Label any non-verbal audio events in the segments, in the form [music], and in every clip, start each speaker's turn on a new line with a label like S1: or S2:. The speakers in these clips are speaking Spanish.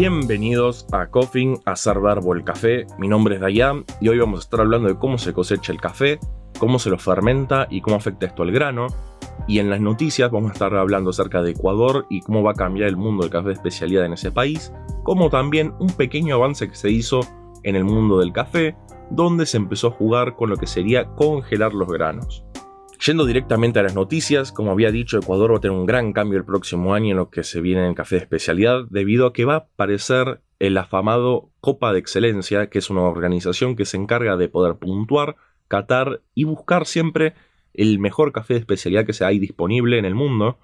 S1: Bienvenidos a Coffin, a verbo el café. Mi nombre es Dayan y hoy vamos a estar hablando de cómo se cosecha el café, cómo se lo fermenta y cómo afecta esto al grano. Y en las noticias vamos a estar hablando acerca de Ecuador y cómo va a cambiar el mundo del café de especialidad en ese país, como también un pequeño avance que se hizo en el mundo del café, donde se empezó a jugar con lo que sería congelar los granos. Yendo directamente a las noticias, como había dicho, Ecuador va a tener un gran cambio el próximo año en lo que se viene en el café de especialidad, debido a que va a aparecer el afamado Copa de Excelencia, que es una organización que se encarga de poder puntuar, catar y buscar siempre el mejor café de especialidad que se hay disponible en el mundo.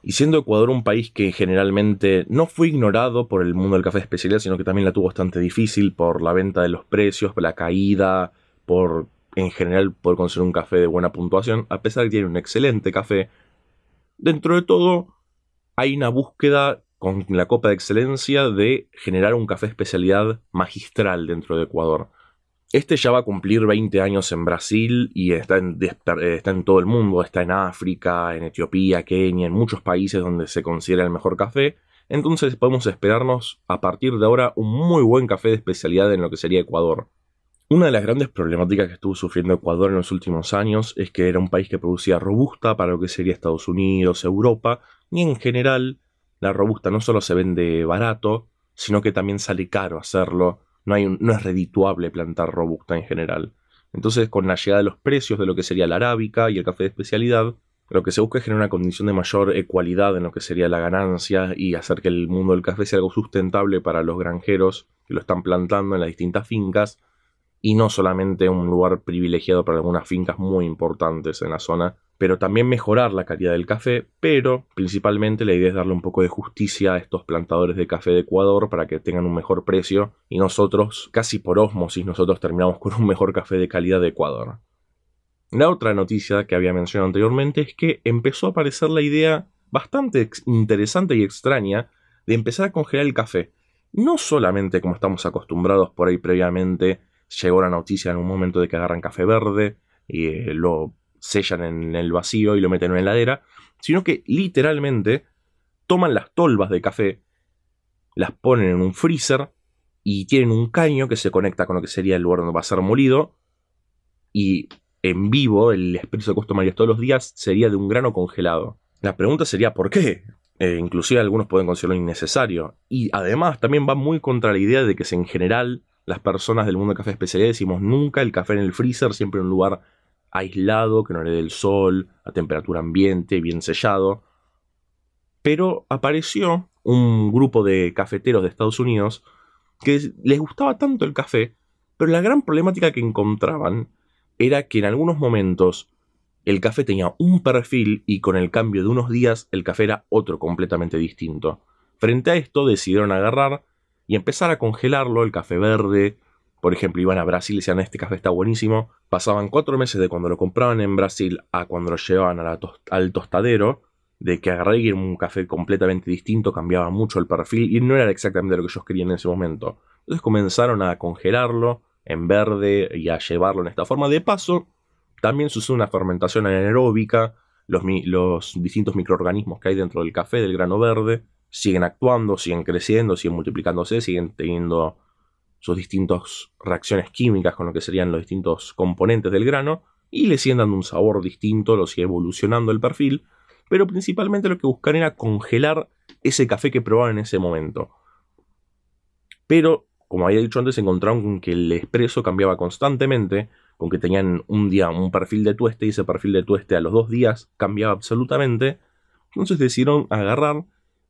S1: Y siendo Ecuador un país que generalmente no fue ignorado por el mundo del café de especialidad, sino que también la tuvo bastante difícil por la venta de los precios, por la caída, por en general poder conseguir un café de buena puntuación, a pesar de que tiene un excelente café, dentro de todo hay una búsqueda con la Copa de Excelencia de generar un café especialidad magistral dentro de Ecuador. Este ya va a cumplir 20 años en Brasil y está en, está en todo el mundo, está en África, en Etiopía, Kenia, en muchos países donde se considera el mejor café. Entonces podemos esperarnos a partir de ahora un muy buen café de especialidad en lo que sería Ecuador. Una de las grandes problemáticas que estuvo sufriendo Ecuador en los últimos años es que era un país que producía robusta para lo que sería Estados Unidos, Europa, y en general la robusta no solo se vende barato, sino que también sale caro hacerlo, no, hay no es redituable plantar robusta en general. Entonces, con la llegada de los precios de lo que sería la arábica y el café de especialidad, lo que se busca es generar una condición de mayor ecualidad en lo que sería la ganancia y hacer que el mundo del café sea algo sustentable para los granjeros que lo están plantando en las distintas fincas y no solamente un lugar privilegiado para algunas fincas muy importantes en la zona, pero también mejorar la calidad del café, pero principalmente la idea es darle un poco de justicia a estos plantadores de café de Ecuador para que tengan un mejor precio y nosotros, casi por osmosis, nosotros terminamos con un mejor café de calidad de Ecuador. La otra noticia que había mencionado anteriormente es que empezó a aparecer la idea bastante interesante y extraña de empezar a congelar el café. No solamente como estamos acostumbrados por ahí previamente llegó la noticia en un momento de que agarran café verde y eh, lo sellan en el vacío y lo meten en una heladera, sino que literalmente toman las tolvas de café, las ponen en un freezer y tienen un caño que se conecta con lo que sería el lugar donde va a ser molido y en vivo el expreso de todos los días sería de un grano congelado. La pregunta sería ¿por qué? Eh, inclusive algunos pueden considerarlo innecesario. Y además también va muy contra la idea de que en general las personas del mundo del café especialidad decimos nunca el café en el freezer, siempre en un lugar aislado, que no le dé el sol, a temperatura ambiente, bien sellado. Pero apareció un grupo de cafeteros de Estados Unidos que les gustaba tanto el café, pero la gran problemática que encontraban era que en algunos momentos el café tenía un perfil y con el cambio de unos días el café era otro completamente distinto. Frente a esto decidieron agarrar y empezar a congelarlo, el café verde. Por ejemplo, iban a Brasil y decían, este café está buenísimo. Pasaban cuatro meses de cuando lo compraban en Brasil a cuando lo llevaban al tostadero, de que agarrarían un café completamente distinto, cambiaba mucho el perfil y no era exactamente lo que ellos querían en ese momento. Entonces comenzaron a congelarlo en verde y a llevarlo en esta forma. De paso, también sucede una fermentación anaeróbica, los distintos microorganismos que hay dentro del café, del grano verde, siguen actuando, siguen creciendo, siguen multiplicándose, siguen teniendo sus distintas reacciones químicas con lo que serían los distintos componentes del grano y le siguen dando un sabor distinto, lo sigue evolucionando el perfil, pero principalmente lo que buscan era congelar ese café que probaban en ese momento. Pero, como había dicho antes, encontraron con que el expreso cambiaba constantemente, con que tenían un día un perfil de tueste y ese perfil de tueste a los dos días cambiaba absolutamente. Entonces decidieron agarrar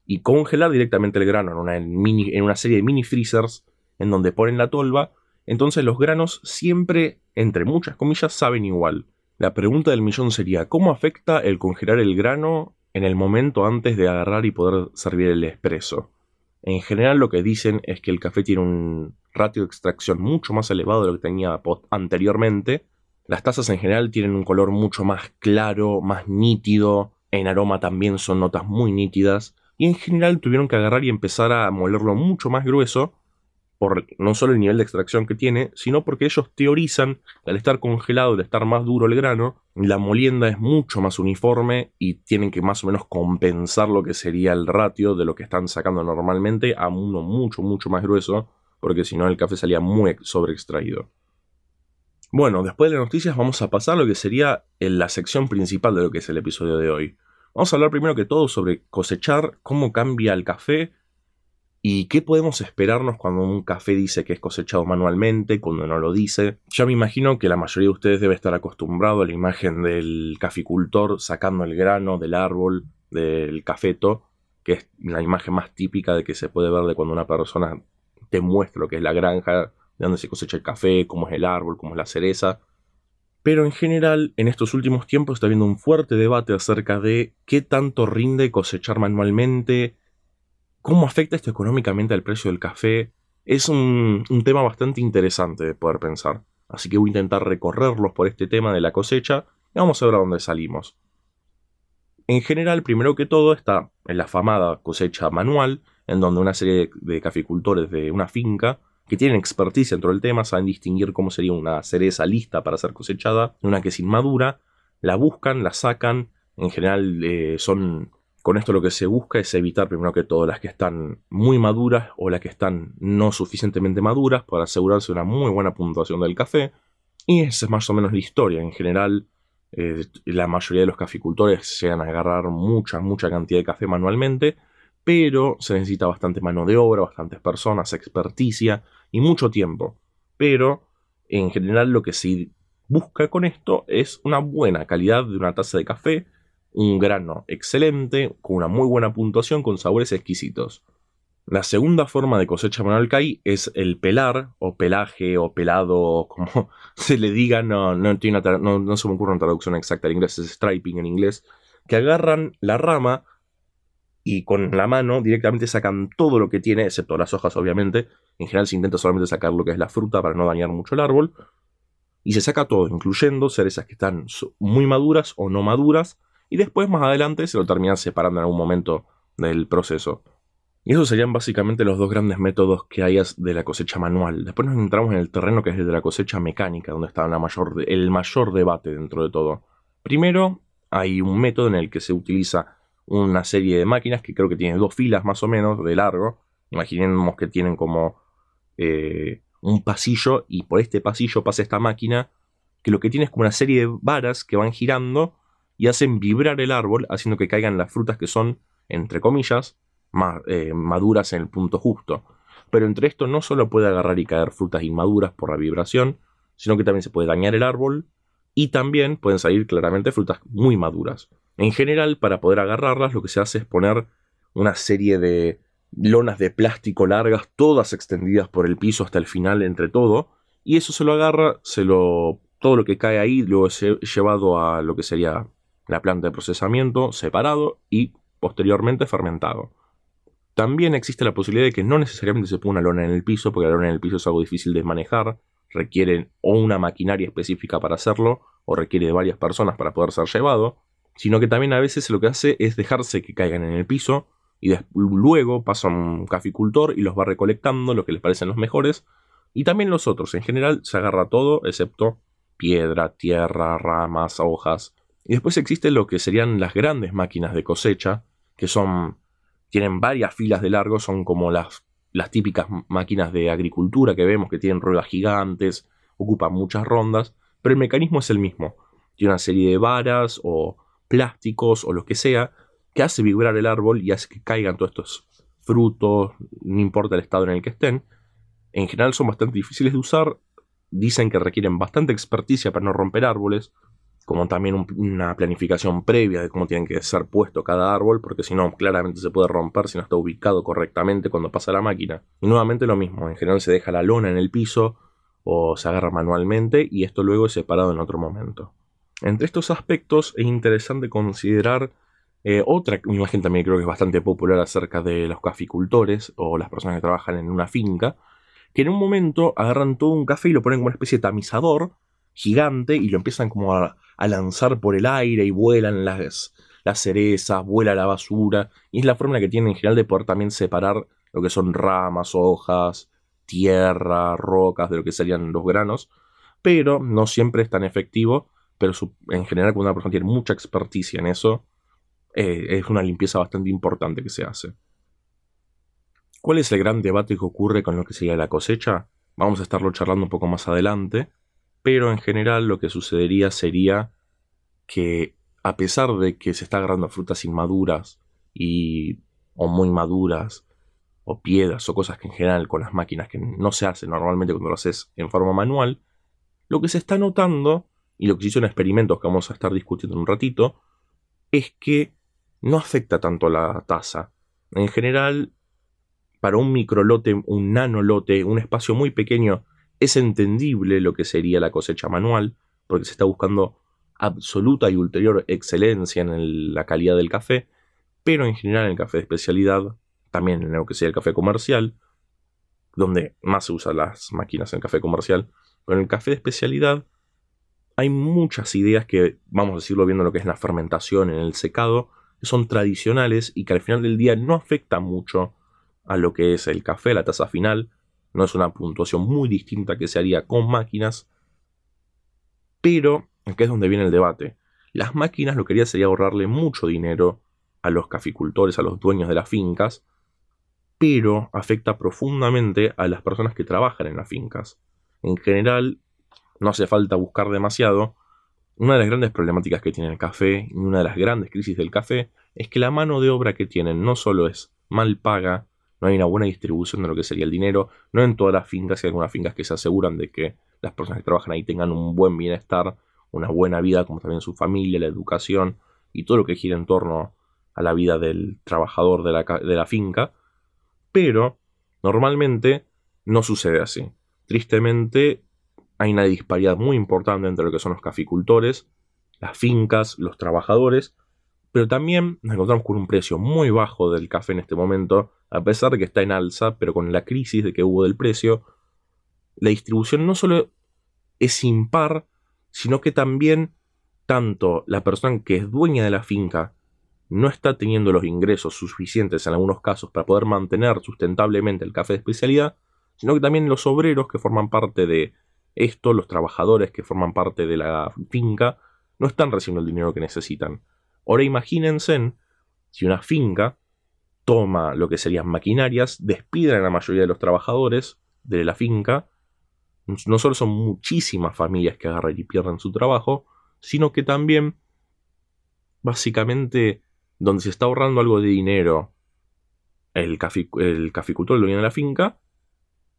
S1: y congelar directamente el grano en una, serie de mini freezers en donde ponen la tolva, entonces los granos siempre, entre muchas comillas, saben igual. La pregunta del millón sería, ¿cómo afecta el congelar el grano en el momento antes de agarrar y poder servir el espresso? En general lo que dicen es que el café tiene un ratio de extracción mucho más elevado de lo que tenía anteriormente. Las tazas en general tienen un color mucho más claro, más nítido. En aroma también son notas muy nítidas y en general tuvieron que agarrar y empezar a molerlo mucho más grueso, por no solo el nivel de extracción que tiene, sino porque ellos teorizan que al estar congelado, al estar más duro el grano, la molienda es mucho más uniforme y tienen que más o menos compensar lo que sería el ratio de lo que están sacando normalmente a uno mucho, mucho más grueso, porque si no el café salía muy sobreextraído. Bueno, después de las noticias vamos a pasar a lo que sería la sección principal de lo que es el episodio de hoy. Vamos a hablar primero que todo sobre cosechar, cómo cambia el café ¿Y qué podemos esperarnos cuando un café dice que es cosechado manualmente, cuando no lo dice? Ya me imagino que la mayoría de ustedes debe estar acostumbrado a la imagen del caficultor sacando el grano del árbol, del cafeto, que es la imagen más típica de que se puede ver de cuando una persona te muestra lo que es la granja, de dónde se cosecha el café, cómo es el árbol, cómo es la cereza. Pero en general, en estos últimos tiempos está habiendo un fuerte debate acerca de qué tanto rinde cosechar manualmente, ¿Cómo afecta esto económicamente al precio del café? Es un, tema bastante interesante de poder pensar. Así que voy a intentar recorrerlos por este tema de la cosecha y vamos a ver a dónde salimos. En general, primero que todo, está en la famada cosecha manual, en donde una serie de caficultores de una finca que tienen experticia dentro del tema, saben distinguir cómo sería una cereza lista para ser cosechada, una que es inmadura, la buscan, la sacan, en general eh, son con esto lo que se busca es evitar primero que todo las que están muy maduras o las que están no suficientemente maduras para asegurarse una muy buena puntuación del café. Y esa es más o menos la historia. En general, eh, la mayoría de los caficultores llegan a agarrar mucha, mucha cantidad de café manualmente, pero se necesita bastante mano de obra, bastantes personas, experticia y mucho tiempo. Pero en general lo que se busca con esto es una buena calidad de una taza de café un grano excelente, con una muy buena puntuación, con sabores exquisitos. La segunda forma de cosecha hay es el pelar, o pelaje, o pelado, como [laughs] se le diga, no, no, no, se me ocurre una traducción exacta en inglés, es striping en inglés, que agarran la rama y con la mano directamente sacan todo lo que tiene, excepto las hojas obviamente, en general se intenta solamente sacar lo que es la fruta para no dañar mucho el árbol, y se saca todo, incluyendo cerezas que están muy maduras o no maduras, y después más adelante se lo terminan separando en algún momento del proceso. Y esos serían básicamente los dos grandes métodos que hay de la cosecha manual. Después nos entramos en el terreno que es el de la cosecha mecánica, donde está la mayor, el mayor debate dentro de todo. Primero, hay un método en el que se utiliza una serie de máquinas que creo que tiene dos filas más o menos de largo. Imaginemos que tienen como eh, un pasillo y por este pasillo pasa esta máquina que lo que tiene es como una serie de varas que van girando y hacen vibrar el árbol, haciendo que caigan las frutas que son, entre comillas, más, eh, maduras en el punto justo. Pero entre esto no solo puede agarrar y caer frutas inmaduras por la vibración, sino que también se puede dañar el árbol y también pueden salir claramente frutas muy maduras. En general, para poder agarrarlas, lo que se hace es poner una serie de lonas de plástico largas, todas extendidas por el piso hasta el final entre todo, y eso se lo agarra, se lo todo lo que cae ahí luego es llevado a lo que sería la planta de procesamiento separado y posteriormente fermentado. También existe la posibilidad de que no necesariamente se ponga una lona en el piso, porque la lona en el piso es algo difícil de manejar, requiere o una maquinaria específica para hacerlo, o requiere de varias personas para poder ser llevado, sino que también a veces lo que hace es dejarse que caigan en el piso y luego pasa un caficultor y los va recolectando, lo que les parecen los mejores, y también los otros. En general se agarra todo, excepto piedra, tierra, ramas, hojas, y después existen lo que serían las grandes máquinas de cosecha, que son tienen varias filas de largo, son como las, las típicas máquinas de agricultura que vemos que tienen ruedas gigantes, ocupan muchas rondas, pero el mecanismo es el mismo. Tiene una serie de varas o plásticos o lo que sea que hace vibrar el árbol y hace que caigan todos estos frutos, no importa el estado en el que estén. En general son bastante difíciles de usar, dicen que requieren bastante experticia para no romper árboles, como también una planificación previa de cómo tienen que ser puesto cada árbol, porque si no, claramente se puede romper si no está ubicado correctamente cuando pasa la máquina. Y nuevamente lo mismo, en general se deja la lona en el piso o se agarra manualmente y esto luego es separado en otro momento. Entre estos aspectos es interesante considerar eh, otra imagen también creo que es bastante popular acerca de los caficultores o las personas que trabajan en una finca, que en un momento agarran todo un café y lo ponen como una especie de tamizador gigante y lo empiezan como a, lanzar por el aire y vuelan las, las cerezas, vuela la basura. Y es la forma que tienen en general de poder también separar lo que son ramas, hojas, tierra, rocas, de lo que serían los granos. Pero no siempre es tan efectivo pero en general cuando una persona tiene mucha experticia en eso, eh, es una limpieza bastante importante que se hace. ¿Cuál es el gran debate que ocurre con lo que sería la cosecha? Vamos a estarlo charlando un poco más adelante, pero en general lo que sucedería sería que a pesar de que se está agarrando frutas inmaduras y o muy maduras o piedras o cosas que en general con las máquinas que no se hacen normalmente cuando lo haces en forma manual, lo que se está notando y lo que se hizo en experimentos que vamos a estar discutiendo en un ratito es que no afecta tanto la tasa. En general, para un microlote, un nanolote, un espacio muy pequeño, es entendible lo que sería la cosecha manual, porque se está buscando absoluta y ulterior excelencia en la calidad del café, pero en general en el café de especialidad, también en lo que sea el café comercial, donde más se usan las máquinas en el café comercial, pero en el café de especialidad hay muchas ideas que, vamos a decirlo viendo lo que es la fermentación, en el secado, que son tradicionales y que al final del día no afectan mucho a lo que es el café, la tasa final. No es una puntuación muy distinta que se haría con máquinas. Pero, aquí es donde viene el debate. Las máquinas lo que haría sería ahorrarle mucho dinero a los caficultores, a los dueños de las fincas, pero afecta profundamente a las personas que trabajan en las fincas. En general, no hace falta buscar demasiado. Una de las grandes problemáticas que tiene el café y una de las grandes crisis del café es que la mano de obra que tienen no solo es mal paga, no hay una buena distribución de lo que sería el dinero, no en todas las fincas, hay algunas fincas que se aseguran de que las personas que trabajan ahí tengan un buen bienestar, una buena vida, como también su familia, la educación y todo lo que gira en torno a la vida del trabajador de la, de la finca, pero normalmente no sucede así. Tristemente hay una disparidad muy importante entre lo que son los caficultores, las fincas, los trabajadores, pero también nos encontramos con un precio muy bajo del café en este momento, a pesar de que está en alza, pero con la crisis de que hubo del precio, la distribución no solo es impar, sino que también tanto la persona que es dueña de la finca no está teniendo los ingresos suficientes en algunos casos para poder mantener sustentablemente el café de especialidad, sino que también los obreros que forman parte de esto, los trabajadores que forman parte de la finca, no están recibiendo el dinero que necesitan. Ahora imagínense si una finca toma lo que serían maquinarias, despiden a la mayoría de los trabajadores de la finca, no solo son muchísimas familias que agarran y pierden su trabajo, sino que también, básicamente, donde se está ahorrando algo de dinero el, el caficultor, el dueño de la finca,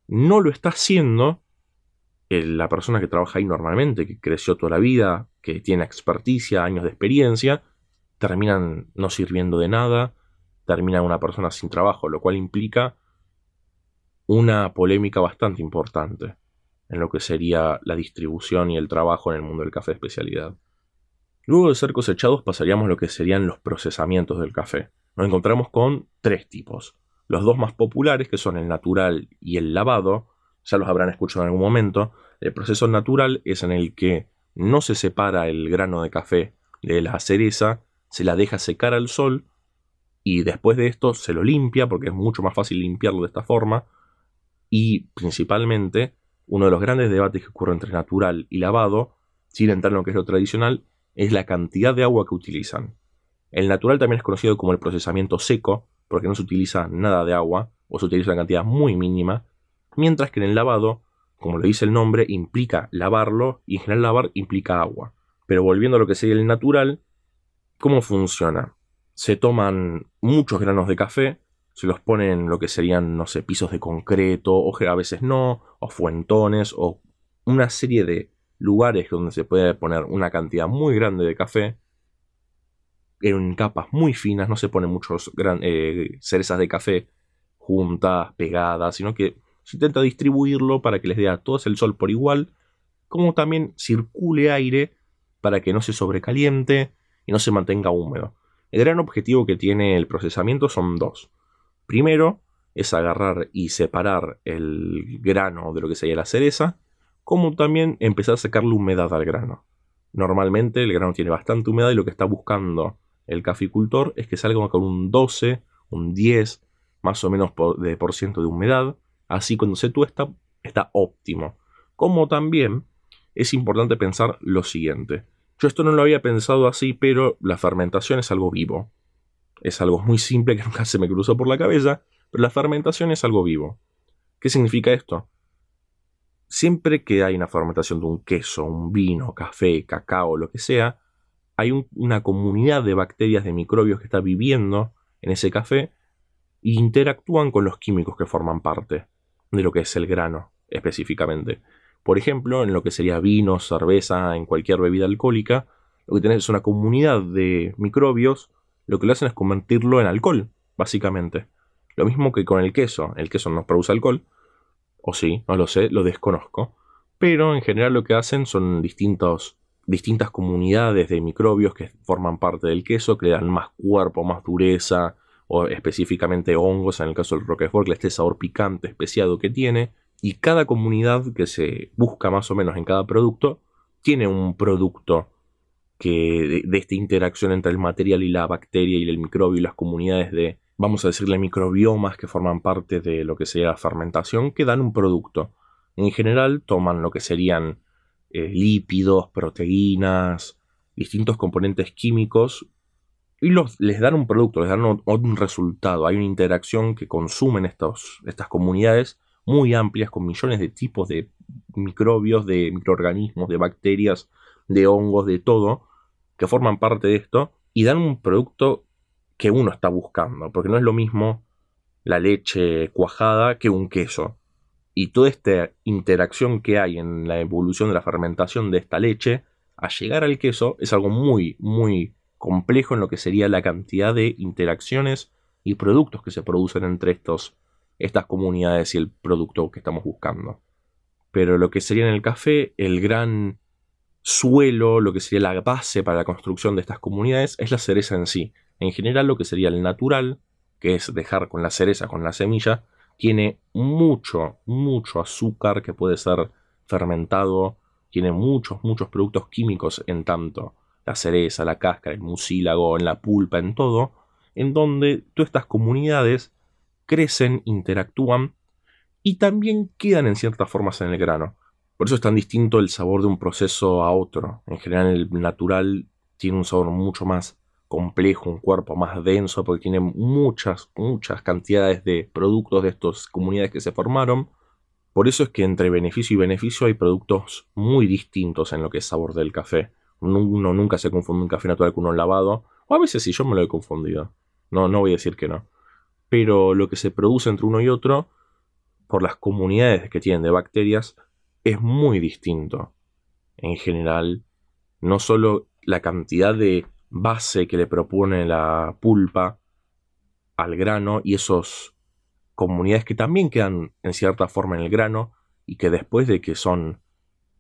S1: no lo está haciendo la persona que trabaja ahí normalmente, que creció toda la vida, que tiene experticia, años de experiencia, terminan no sirviendo de nada, termina una persona sin trabajo, lo cual implica una polémica bastante importante en lo que sería la distribución y el trabajo en el mundo del café de especialidad. Luego de ser cosechados pasaríamos lo que serían los procesamientos del café. Nos encontramos con tres tipos. Los dos más populares, que son el natural y el lavado, ya los habrán escuchado en algún momento. El proceso natural es en el que no se separa el grano de café de la cereza se la deja secar al sol y después de esto se lo limpia porque es mucho más fácil limpiarlo de esta forma y principalmente uno de los grandes debates que ocurre entre natural y lavado, sin entrar en lo que es lo tradicional, es la cantidad de agua que utilizan. El natural también es conocido como el procesamiento seco porque no se utiliza nada de agua o se utiliza una cantidad muy mínima, mientras que en el lavado, como lo dice el nombre, implica lavarlo y en general lavar implica agua. Pero volviendo a lo que sería el natural, ¿Cómo funciona? Se toman muchos granos de café, se los ponen lo que serían, no sé, pisos de concreto, o a veces no, o fuentones, o una serie de lugares donde se puede poner una cantidad muy grande de café en capas muy finas, no se ponen muchos eh, cerezas de café juntas, pegadas, sino que se intenta distribuirlo para que les dé a todos el sol por igual, como también circule aire para que no se sobrecaliente y no se mantenga húmedo. El gran objetivo que tiene el procesamiento son dos. Primero es agarrar y separar el grano de lo que sería la cereza, como también empezar a sacarle humedad al grano. Normalmente el grano tiene bastante humedad y lo que está buscando el caficultor es que salga con un 12, un 10, más o menos de por ciento de humedad. Así cuando se tuesta está óptimo. Como también es importante pensar lo siguiente. Yo esto no lo había pensado así, pero la fermentación es algo vivo. Es algo muy simple que [laughs] nunca se me cruzó por la cabeza, pero la fermentación es algo vivo. ¿Qué significa esto? Siempre que hay una fermentación de un queso, un vino, café, cacao, lo que sea, hay una comunidad de bacterias, de microbios que está viviendo en ese café e interactúan con los químicos que forman parte de lo que es el grano específicamente. Por ejemplo, en lo que sería vino, cerveza, en cualquier bebida alcohólica, lo que tenés es una comunidad de microbios, lo que lo hacen es convertirlo en alcohol, básicamente. Lo mismo que con el queso. El queso no produce alcohol, o sí, no lo sé, lo desconozco. Pero en general lo que hacen son distintos, distintas comunidades de microbios que forman parte del queso, que le dan más cuerpo, más dureza, o específicamente hongos, en el caso del Roquefort, este sabor picante, especiado que tiene, y cada comunidad que se busca más o menos en cada producto tiene un producto que de, esta interacción entre el material y la bacteria y el microbio y las comunidades de, vamos a decirle, microbiomas que forman parte de lo que sería la fermentación, que dan un producto. En general toman lo que serían eh, lípidos, proteínas, distintos componentes químicos y los, les dan un producto, les dan un, resultado. Hay una interacción que consumen estos, estas comunidades muy amplias con millones de tipos de microbios, de microorganismos, de bacterias, de hongos, de todo, que forman parte de esto y dan un producto que uno está buscando, porque no es lo mismo la leche cuajada que un queso. Y toda esta interacción que hay en la evolución de la fermentación de esta leche, a llegar al queso, es algo muy, muy complejo en lo que sería la cantidad de interacciones y productos que se producen entre estos estas comunidades y el producto que estamos buscando. Pero lo que sería en el café, el gran suelo, lo que sería la base para la construcción de estas comunidades, es la cereza en sí. En general, lo que sería el natural, que es dejar con la cereza, con la semilla, tiene mucho, mucho azúcar que puede ser fermentado, tiene muchos, muchos productos químicos en tanto la cereza, la cáscara, el mucílago, en la pulpa, en todo, en donde todas estas comunidades crecen, interactúan y también quedan en ciertas formas en el grano. Por eso es tan distinto el sabor de un proceso a otro. En general el natural tiene un sabor mucho más complejo, un cuerpo más denso, porque tiene muchas, muchas cantidades de productos de estas comunidades que se formaron. Por eso es que entre beneficio y beneficio hay productos muy distintos en lo que es sabor del café. Uno nunca se confunde un café natural con uno lavado. O a veces sí, yo me lo he confundido. No, no voy a decir que no pero lo que se produce entre uno y otro, por las comunidades que tienen de bacterias, es muy distinto. En general, no solo la cantidad de base que le propone la pulpa al grano y esas comunidades que también quedan en cierta forma en el grano y que después de que son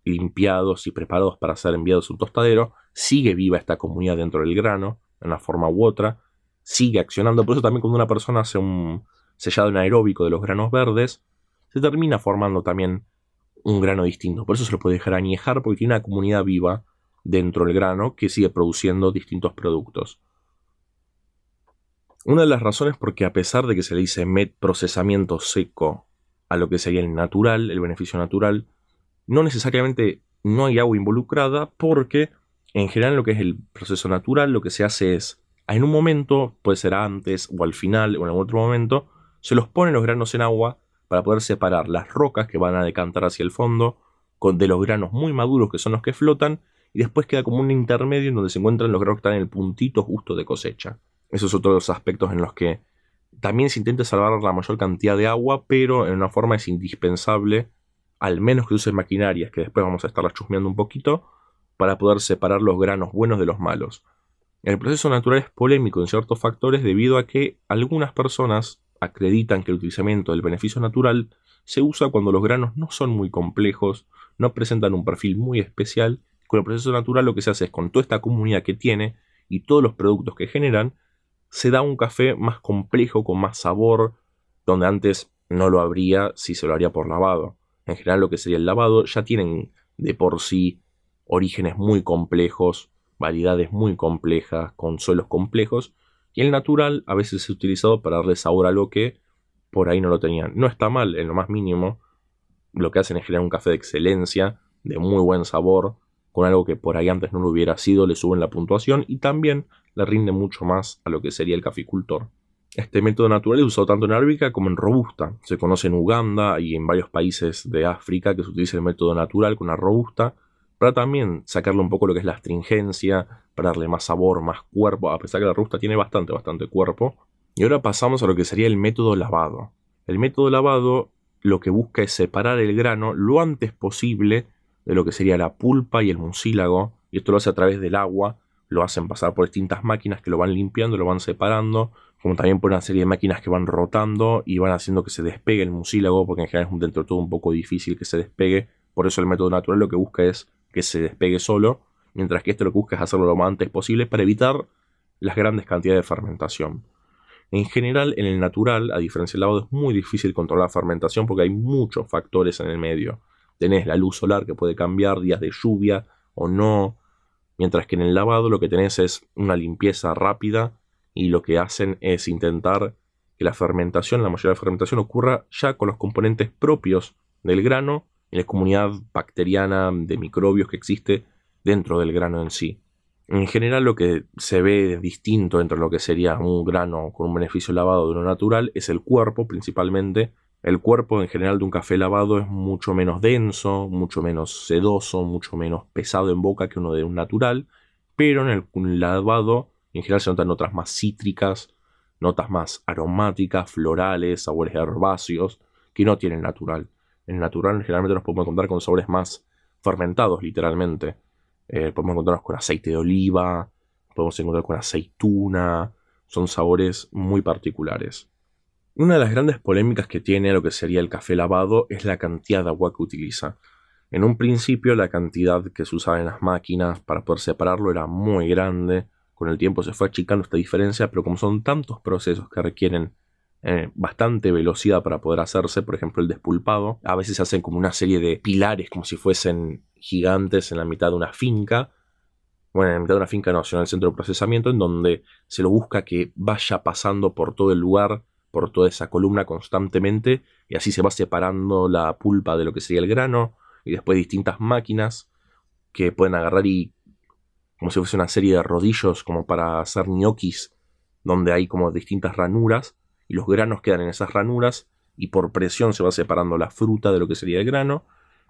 S1: limpiados y preparados para ser enviados a un tostadero, sigue viva esta comunidad dentro del grano, en una forma u otra, sigue accionando. Por eso también cuando una persona hace un sellado anaeróbico de los granos verdes, se termina formando también un grano distinto. Por eso se lo puede dejar añejar porque tiene una comunidad viva dentro del grano que sigue produciendo distintos productos. Una de las razones porque a pesar de que se le dice met procesamiento seco a lo que sería el natural, el beneficio natural, no necesariamente no hay agua involucrada porque en general lo que es el proceso natural lo que se hace es en un momento, puede ser antes o al final o en algún otro momento, se los ponen los granos en agua para poder separar las rocas que van a decantar hacia el fondo de los granos muy maduros que son los que flotan y después queda como un intermedio en donde se encuentran los granos que están en el puntito justo de cosecha. Esos son otros aspectos en los que también se intenta salvar la mayor cantidad de agua, pero en una forma es indispensable, al menos que usen maquinarias, que después vamos a estarlas chusmeando un poquito, para poder separar los granos buenos de los malos. El proceso natural es polémico en ciertos factores debido a que algunas personas acreditan que el utilizamiento del beneficio natural se usa cuando los granos no son muy complejos, no presentan un perfil muy especial. Con el proceso natural lo que se hace es con toda esta comunidad que tiene y todos los productos que generan, se da un café más complejo, con más sabor, donde antes no lo habría si se lo haría por lavado. En general lo que sería el lavado ya tienen de por sí orígenes muy complejos, variedades muy complejas, con suelos complejos, y el natural a veces es utilizado para darle sabor a algo que por ahí no lo tenían. No está mal, en lo más mínimo, lo que hacen es generar un café de excelencia, de muy buen sabor, con algo que por ahí antes no lo hubiera sido, le suben la puntuación y también le rinde mucho más a lo que sería el caficultor. Este método natural es usado tanto en arábica como en robusta. Se conoce en Uganda y en varios países de África que se utiliza el método natural con la robusta para también sacarle un poco lo que es la astringencia, para darle más sabor, más cuerpo, a pesar que la robusta tiene bastante, bastante cuerpo. Y ahora pasamos a lo que sería el método lavado. El método lavado lo que busca es separar el grano lo antes posible de lo que sería la pulpa y el mucílago, y esto lo hace a través del agua, lo hacen pasar por distintas máquinas que lo van limpiando, lo van separando, como también por una serie de máquinas que van rotando y van haciendo que se despegue el mucílago, porque en general es dentro de todo un poco difícil que se despegue, por eso el método natural lo que busca es que se despegue solo, mientras que esto lo que busca es hacerlo lo más antes posible para evitar las grandes cantidades de fermentación. En general, en el natural, a diferencia del lavado, es muy difícil controlar la fermentación porque hay muchos factores en el medio. Tenés la luz solar que puede cambiar, días de lluvia o no, mientras que en el lavado lo que tenés es una limpieza rápida y lo que hacen es intentar que la fermentación, la mayoría de la fermentación ocurra ya con los componentes propios del grano y la comunidad bacteriana de microbios que existe dentro del grano en sí. En general lo que se ve distinto entre lo que sería un grano con un beneficio lavado de uno natural es el cuerpo principalmente. El cuerpo en general de un café lavado es mucho menos denso, mucho menos sedoso, mucho menos pesado en boca que uno de un natural, pero en el lavado en general se notan notas más cítricas, notas más aromáticas, florales, sabores herbáceos, que no tienen natural. En natural generalmente nos podemos encontrar con sabores más fermentados, literalmente. Eh, podemos encontrarnos con aceite de oliva, podemos encontrar con aceituna, son sabores muy particulares. Una de las grandes polémicas que tiene lo que sería el café lavado es la cantidad de agua que utiliza. En un principio la cantidad que se usaba en las máquinas para poder separarlo era muy grande, con el tiempo se fue achicando esta diferencia, pero como son tantos procesos que requieren eh, bastante velocidad para poder hacerse, por ejemplo el despulpado, a veces se hacen como una serie de pilares como si fuesen gigantes en la mitad de una finca, bueno, en la mitad de una finca no, sino en el centro de procesamiento, en donde se lo busca que vaya pasando por todo el lugar, por toda esa columna constantemente, y así se va separando la pulpa de lo que sería el grano, y después distintas máquinas que pueden agarrar y, como si fuese una serie de rodillos, como para hacer ñoquis, donde hay como distintas ranuras, y los granos quedan en esas ranuras y por presión se va separando la fruta de lo que sería el grano.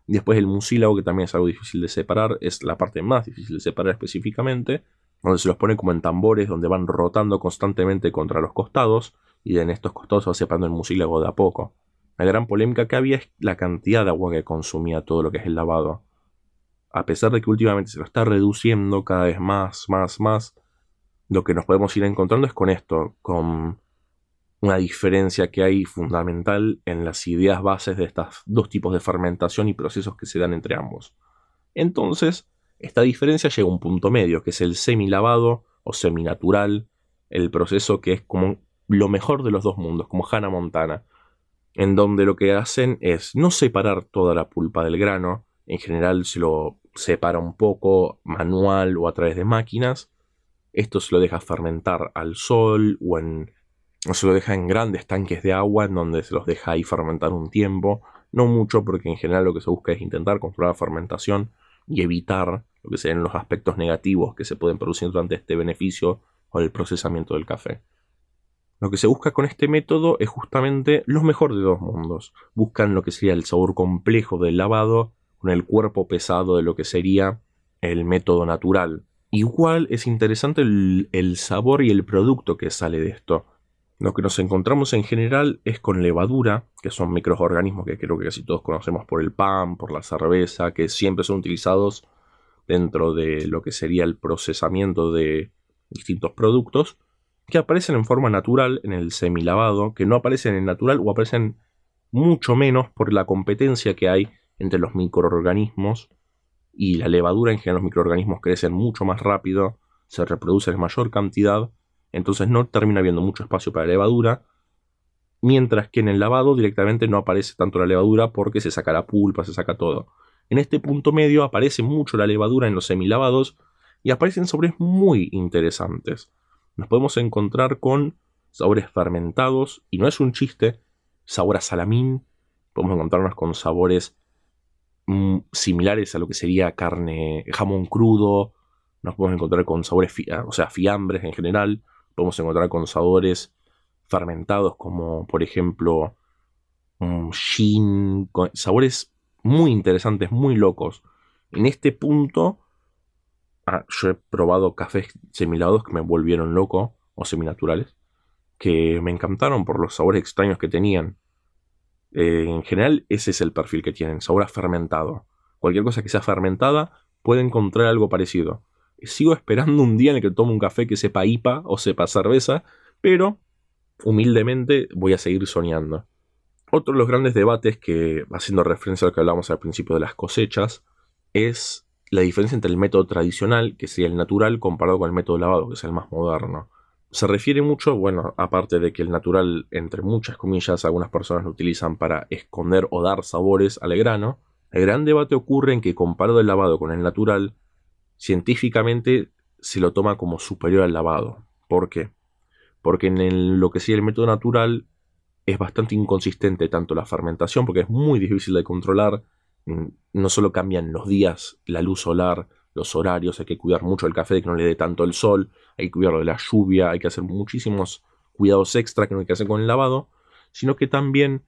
S1: Después el mucílago, que también es algo difícil de separar, es la parte más difícil de separar específicamente, donde se los pone como en tambores, donde van rotando constantemente contra los costados, y en estos costados se va separando el mucílago de a poco. La gran polémica que había es la cantidad de agua que consumía todo lo que es el lavado. A pesar de que últimamente se lo está reduciendo cada vez más, más, más, lo que nos podemos ir encontrando es con esto, con una diferencia que hay fundamental en las ideas bases de estos dos tipos de fermentación y procesos que se dan entre ambos. Entonces, esta diferencia llega a un punto medio, que es el semi-lavado o semi-natural, el proceso que es como lo mejor de los dos mundos, como Hannah Montana, en donde lo que hacen es no separar toda la pulpa del grano, en general se lo separa un poco manual o a través de máquinas, esto se lo deja fermentar al sol o en se lo deja en grandes tanques de agua en donde se los deja ahí fermentar un tiempo, no mucho porque en general lo que se busca es intentar controlar la fermentación y evitar lo que sean los aspectos negativos que se pueden producir durante este beneficio o el procesamiento del café. Lo que se busca con este método es justamente lo mejor de dos mundos. Buscan lo que sería el sabor complejo del lavado con el cuerpo pesado de lo que sería el método natural. Igual es interesante el, sabor y el producto que sale de esto. Lo que nos encontramos en general es con levadura, que son microorganismos que creo que casi todos conocemos por el pan, por la cerveza, que siempre son utilizados dentro de lo que sería el procesamiento de distintos productos, que aparecen en forma natural en el semilavado, que no aparecen en natural o aparecen mucho menos por la competencia que hay entre los microorganismos y la levadura. En general los microorganismos crecen mucho más rápido, se reproducen en mayor cantidad entonces no termina habiendo mucho espacio para levadura, mientras que en el lavado directamente no aparece tanto la levadura porque se saca la pulpa, se saca todo. En este punto medio aparece mucho la levadura en los semilavados y aparecen sabores muy interesantes. Nos podemos encontrar con sabores fermentados, y no es un chiste, sabor a salamín, podemos encontrarnos con sabores mm, similares a lo que sería carne, jamón crudo. Nos podemos encontrar con sabores, ah, o sea, fiambres en general. Podemos encontrar con sabores fermentados como, por ejemplo, un gin, sabores muy interesantes, muy locos. En este punto, ah, yo he probado cafés semilados que me volvieron loco, o seminaturales, que me encantaron por los sabores extraños que tenían. Eh, en general, ese es el perfil que tienen, sabor fermentado. Cualquier cosa que sea fermentada puede encontrar algo parecido. Sigo esperando un día en el que tome un café que sepa IPA o sepa cerveza, pero humildemente voy a seguir soñando. Otro de los grandes debates que, haciendo referencia a lo que hablamos al principio de las cosechas, es la diferencia entre el método tradicional, que sería el natural, comparado con el método lavado, que es el más moderno. Se refiere mucho, bueno, aparte de que el natural, entre muchas comillas, algunas personas lo utilizan para esconder o dar sabores al grano, el gran debate ocurre en que comparado el lavado con el natural, científicamente se lo toma como superior al lavado. ¿Por qué? Porque en lo que sería el método natural es bastante inconsistente tanto la fermentación, porque es muy difícil de controlar, mm, no solo cambian los días, la luz solar, los horarios, hay que cuidar mucho el café de que no le dé tanto el sol, hay que cuidarlo de la lluvia, hay que hacer muchísimos cuidados extra que no hay que hacer con el lavado, sino que también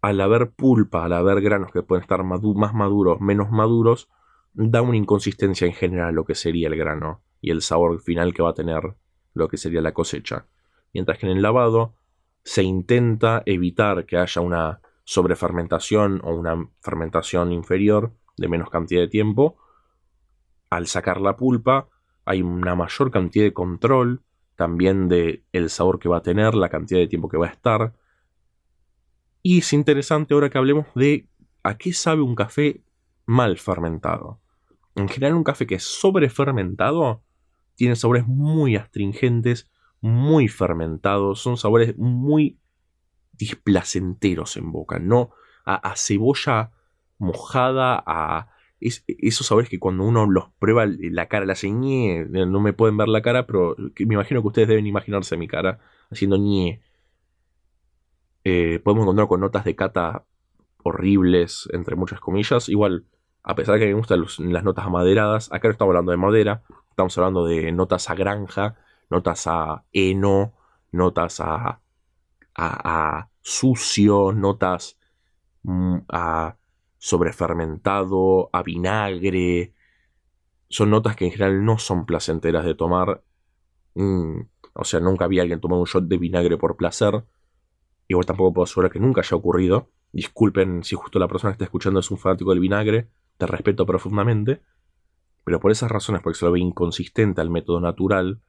S1: al haber pulpa, al haber granos que pueden estar más maduros, menos maduros, da una inconsistencia en general lo que sería el grano y el sabor final que va a tener lo que sería la cosecha. Mientras que en el lavado se intenta evitar que haya una sobrefermentación o una fermentación inferior de menos cantidad de tiempo. Al sacar la pulpa hay una mayor cantidad de control también de el sabor que va a tener, la cantidad de tiempo que va a estar. Y es interesante ahora que hablemos de a qué sabe un café mal fermentado. En general un café que es sobrefermentado tiene sabores muy astringentes, muy fermentados, son sabores muy displacenteros en boca, ¿no? A, cebolla mojada, a esos sabores que cuando uno los prueba la cara la hace ñe, no me pueden ver la cara, pero me imagino que ustedes deben imaginarse mi cara haciendo ñe. Eh, podemos encontrar con notas de cata horribles, entre muchas comillas. Igual, a pesar de que me gustan las notas amaderadas, acá no estamos hablando de madera, estamos hablando de notas a granja, notas a heno, notas a, a, sucio, notas mm, a sobrefermentado, a vinagre. Son notas que en general no son placenteras de tomar. Mm, o sea, nunca vi a alguien tomar un shot de vinagre por placer. Igual tampoco puedo asegurar que nunca haya ocurrido. Disculpen si justo la persona que está escuchando es un fanático del vinagre. Te respeto profundamente. Pero por esas razones, porque se lo ve inconsistente al método natural,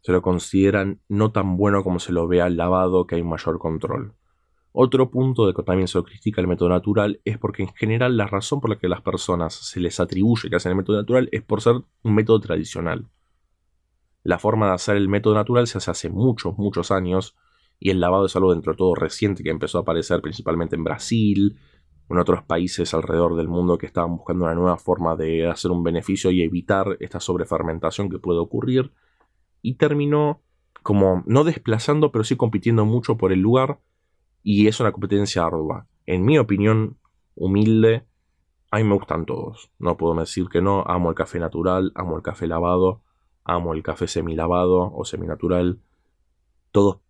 S1: se lo consideran no tan bueno como se lo ve al lavado, que hay mayor control. Otro punto de que también se lo critica el método natural es porque en general la razón por la que las personas se les atribuye que hacen el método natural es por ser un método tradicional. La forma de hacer el método natural se hace hace muchos, muchos años y el lavado es algo dentro de todo reciente que empezó a aparecer principalmente en Brasil, en otros países alrededor del mundo que estaban buscando una nueva forma de hacer un beneficio y evitar esta sobrefermentación que puede ocurrir y terminó como no desplazando, pero sí compitiendo mucho por el lugar y es una competencia ardua. En mi opinión humilde, a mí me gustan todos. No puedo decir que no. Amo el café natural, amo el café lavado, amo el café semilavado o seminatural. Todos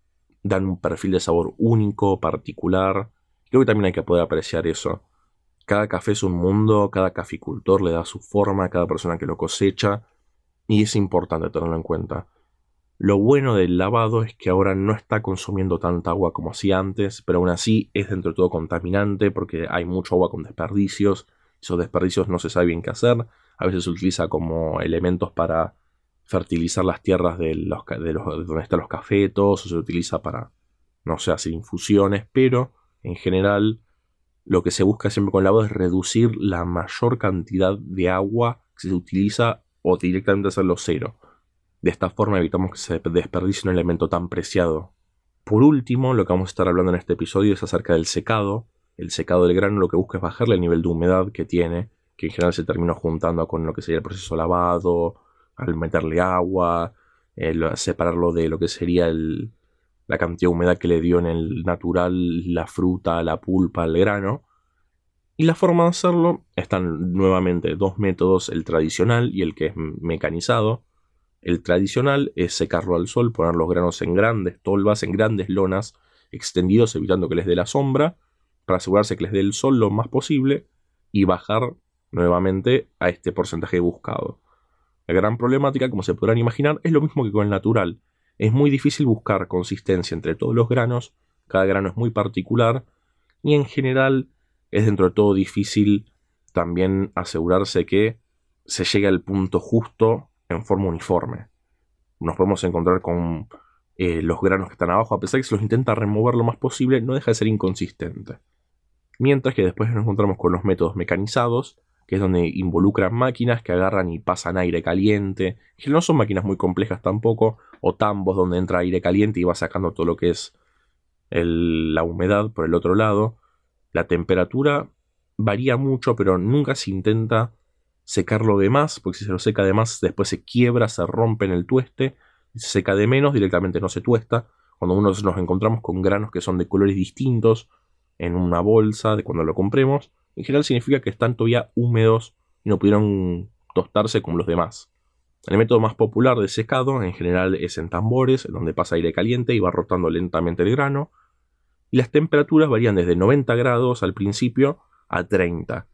S1: dan un perfil de sabor único, particular. Creo que también hay que poder apreciar eso. Cada café es un mundo, cada caficultor le da su forma cada persona que lo cosecha y es importante tenerlo en cuenta. Lo bueno del lavado es que ahora no está consumiendo tanta agua como hacía antes, pero aún así es dentro de todo contaminante porque hay mucho agua con desperdicios. Esos desperdicios no se sabe bien qué hacer. A veces se utiliza como elementos para fertilizar las tierras de, los, de, donde están los cafetos, o se utiliza para, no sé, hacer infusiones, pero en general lo que se busca siempre con el lavado es reducir la mayor cantidad de agua que se utiliza o directamente hacerlo cero. De esta forma evitamos que se desperdicie un elemento tan preciado. Por último, lo que vamos a estar hablando en este episodio es acerca del secado. El secado del grano lo que busca es bajarle el nivel de humedad que tiene, que en general se termina juntando con lo que sería el proceso lavado, al meterle agua, separarlo de lo que sería la cantidad de humedad que le dio en el natural la fruta, la pulpa, el grano. Y la forma de hacerlo están nuevamente dos métodos, el tradicional y el que es mecanizado. El tradicional es secarlo al sol, poner los granos en grandes tolvas, en grandes lonas, extendidos evitando que les dé la sombra, para asegurarse que les dé el sol lo más posible y bajar nuevamente a este porcentaje buscado. La gran problemática, como se podrán imaginar, es lo mismo que con el natural. Es muy difícil buscar consistencia entre todos los granos, cada grano es muy particular y en general es dentro de todo difícil también asegurarse que se llegue al punto justo en forma uniforme. Nos podemos encontrar con eh, los granos que están abajo, a pesar de que se los intenta remover lo más posible, no deja de ser inconsistente. Mientras que después nos encontramos con los métodos mecanizados, que es donde involucran máquinas que agarran y pasan aire caliente, que no son máquinas muy complejas tampoco, o tambos donde entra aire caliente y va sacando todo lo que es la humedad por el otro lado, la temperatura varía mucho, pero nunca se intenta secarlo de más, porque si se lo seca de más, después se quiebra, se rompe en el tueste. Si se seca de menos, directamente no se tuesta. Cuando uno nos encontramos con granos que son de colores distintos en una bolsa de cuando lo compremos, en general significa que están todavía húmedos y no pudieron tostarse como los demás. El método más popular de secado en general es en tambores, donde pasa aire caliente y va rotando lentamente el grano, y las temperaturas varían desde 90 grados al principio a 30.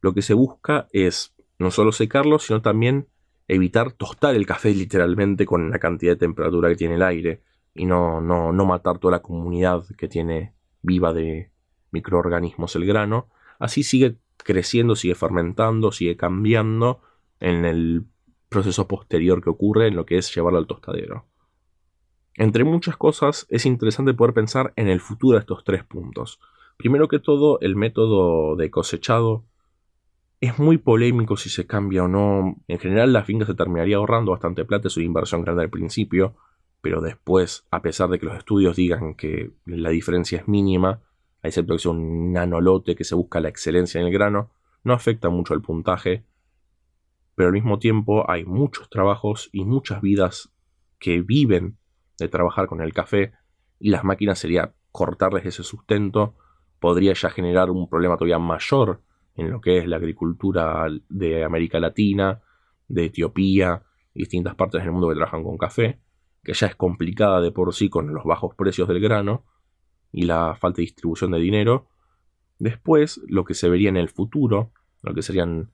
S1: Lo que se busca es no solo secarlo, sino también evitar tostar el café literalmente con la cantidad de temperatura que tiene el aire y no, no, no matar toda la comunidad que tiene viva de microorganismos el grano. Así sigue creciendo, sigue fermentando, sigue cambiando en el proceso posterior que ocurre en lo que es llevarlo al tostadero. Entre muchas cosas, es interesante poder pensar en el futuro de estos tres puntos. Primero que todo, el método de cosechado es muy polémico si se cambia o no. En general, la finca se terminaría ahorrando bastante plata, es una inversión grande al principio, pero después, a pesar de que los estudios digan que la diferencia es mínima, excepto que sea un nanolote que se busca la excelencia en el grano, no afecta mucho el puntaje, pero al mismo tiempo hay muchos trabajos y muchas vidas que viven de trabajar con el café y las máquinas sería cortarles ese sustento, podría ya generar un problema todavía mayor en lo que es la agricultura de América Latina, de Etiopía distintas partes del mundo que trabajan con café, que ya es complicada de por sí con los bajos precios del grano y la falta de distribución de dinero. Después, lo que se vería en el futuro, lo que serían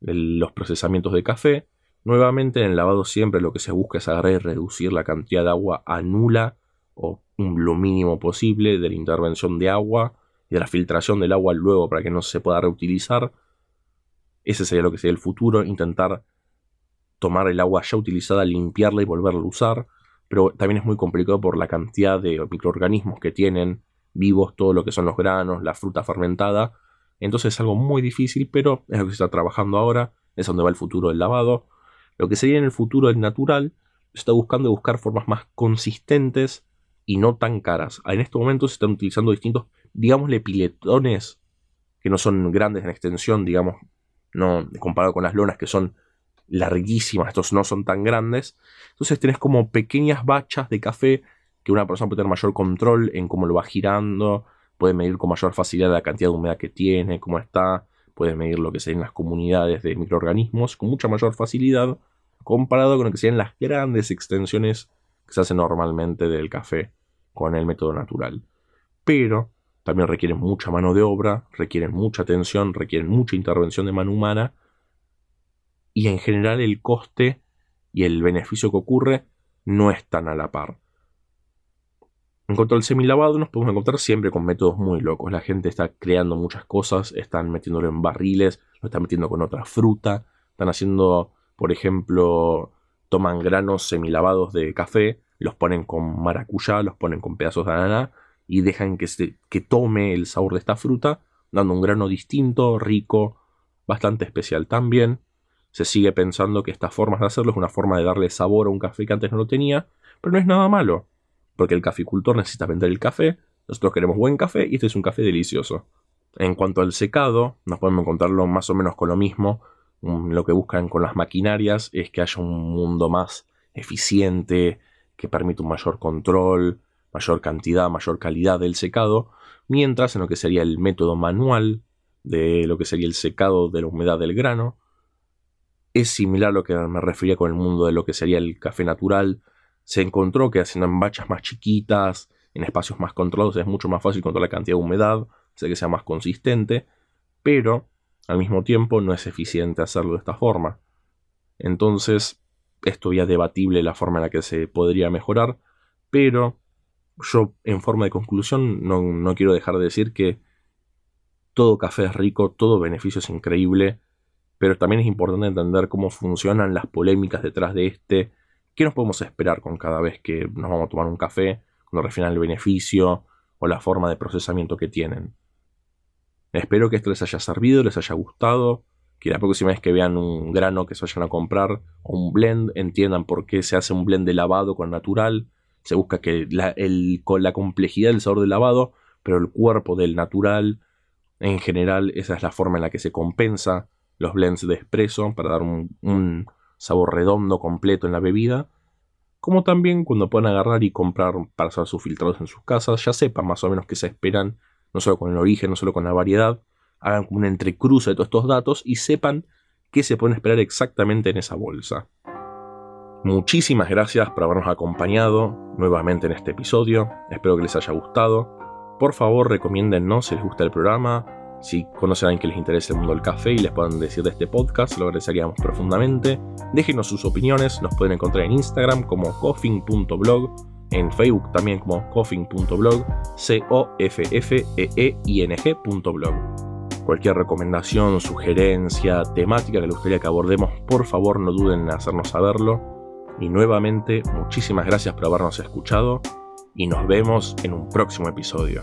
S1: los procesamientos de café, Nuevamente en el lavado siempre lo que se busca es agarrar y reducir la cantidad de agua a nula o lo mínimo posible de la intervención de agua de la filtración del agua luego para que no se pueda reutilizar. Ese sería lo que sería el futuro, intentar tomar el agua ya utilizada, limpiarla y volverla a usar, pero también es muy complicado por la cantidad de microorganismos que tienen vivos, todo lo que son los granos, la fruta fermentada. Entonces es algo muy difícil, pero es lo que se está trabajando ahora, es donde va el futuro del lavado. Lo que sería en el futuro el natural se está buscando buscar formas más consistentes y no tan caras. En este momento se están utilizando distintos, digámosle, piletones que no son grandes en extensión, digamos, no comparado con las lonas que son larguísimas, estos no son tan grandes. Entonces tenés como pequeñas bachas de café que una persona puede tener mayor control en cómo lo va girando, puede medir con mayor facilidad la cantidad de humedad que tiene, cómo está, puede medir lo que sean las comunidades de microorganismos con mucha mayor facilidad comparado con lo que sean las grandes extensiones que se hacen normalmente del café con el método natural. Pero también requieren mucha mano de obra, requieren mucha atención, requieren mucha intervención de mano humana y en general el coste y el beneficio que ocurre no están a la par. En cuanto al semilavado, nos podemos encontrar siempre con métodos muy locos. La gente está creando muchas cosas, están metiéndolo en barriles, lo están metiendo con otra fruta, están haciendo, por ejemplo, toman granos semilavados de café, los ponen con maracuyá, los ponen con pedazos de ananá y dejan que, se, que tome el sabor de esta fruta, dando un grano distinto, rico, bastante especial también. Se sigue pensando que estas formas de hacerlo es una forma de darle sabor a un café que antes no lo tenía, pero no es nada malo porque el caficultor necesita vender el café, nosotros queremos buen café y este es un café delicioso. En cuanto al secado, nos podemos encontrarlo más o menos con lo mismo. Mm, lo que buscan con las maquinarias es que haya un mundo más eficiente, que permita un mayor control, mayor cantidad, mayor calidad del secado, mientras en lo que sería el método manual de lo que sería el secado de la humedad del grano, es similar a lo que me refería con el mundo de lo que sería el café natural. Se encontró que haciendo en bachas más chiquitas, en espacios más controlados, es mucho más fácil controlar la cantidad de humedad, sé que sea más consistente, pero al mismo tiempo no es eficiente hacerlo de esta forma. Entonces, es todavía debatible la forma en la que se podría mejorar, pero yo en forma de conclusión no, no quiero dejar de decir que todo café es rico, todo beneficio es increíble, pero también es importante entender cómo funcionan las polémicas detrás de este, qué nos podemos esperar con cada vez que nos vamos a tomar un café, cuando refinan el beneficio o la forma de procesamiento que tienen. Espero que esto les haya servido, les haya gustado, que la próxima vez que vean un grano que se vayan a comprar o un blend entiendan por qué se hace un blend de lavado con natural. Se busca que la, con la complejidad del sabor del lavado, pero el cuerpo del natural, en general, esa es la forma en la que se compensa los blends de espresso para dar un, sabor redondo completo en la bebida, como también cuando puedan agarrar y comprar para hacer sus filtrados en sus casas, ya sepan más o menos qué se esperan, no solo con el origen, no solo con la variedad, hagan como una entrecruza de todos estos datos y sepan qué se pueden esperar exactamente en esa bolsa. Muchísimas gracias por habernos acompañado nuevamente en este episodio, espero que les haya gustado. Por favor, recomiéndennos si les gusta el programa, si conocen a alguien que les interese el mundo del café y les puedan decir de este podcast, lo agradeceríamos profundamente. Déjenos sus opiniones, nos pueden encontrar en Instagram como coffin.blog, en Facebook también como coffin.blog, C-O-F-F-E-E-I-N-G.blog. Cualquier recomendación, sugerencia, temática que les gustaría que abordemos, por favor no duden en hacernos saberlo. Y nuevamente, muchísimas gracias por habernos escuchado y nos vemos en un próximo episodio.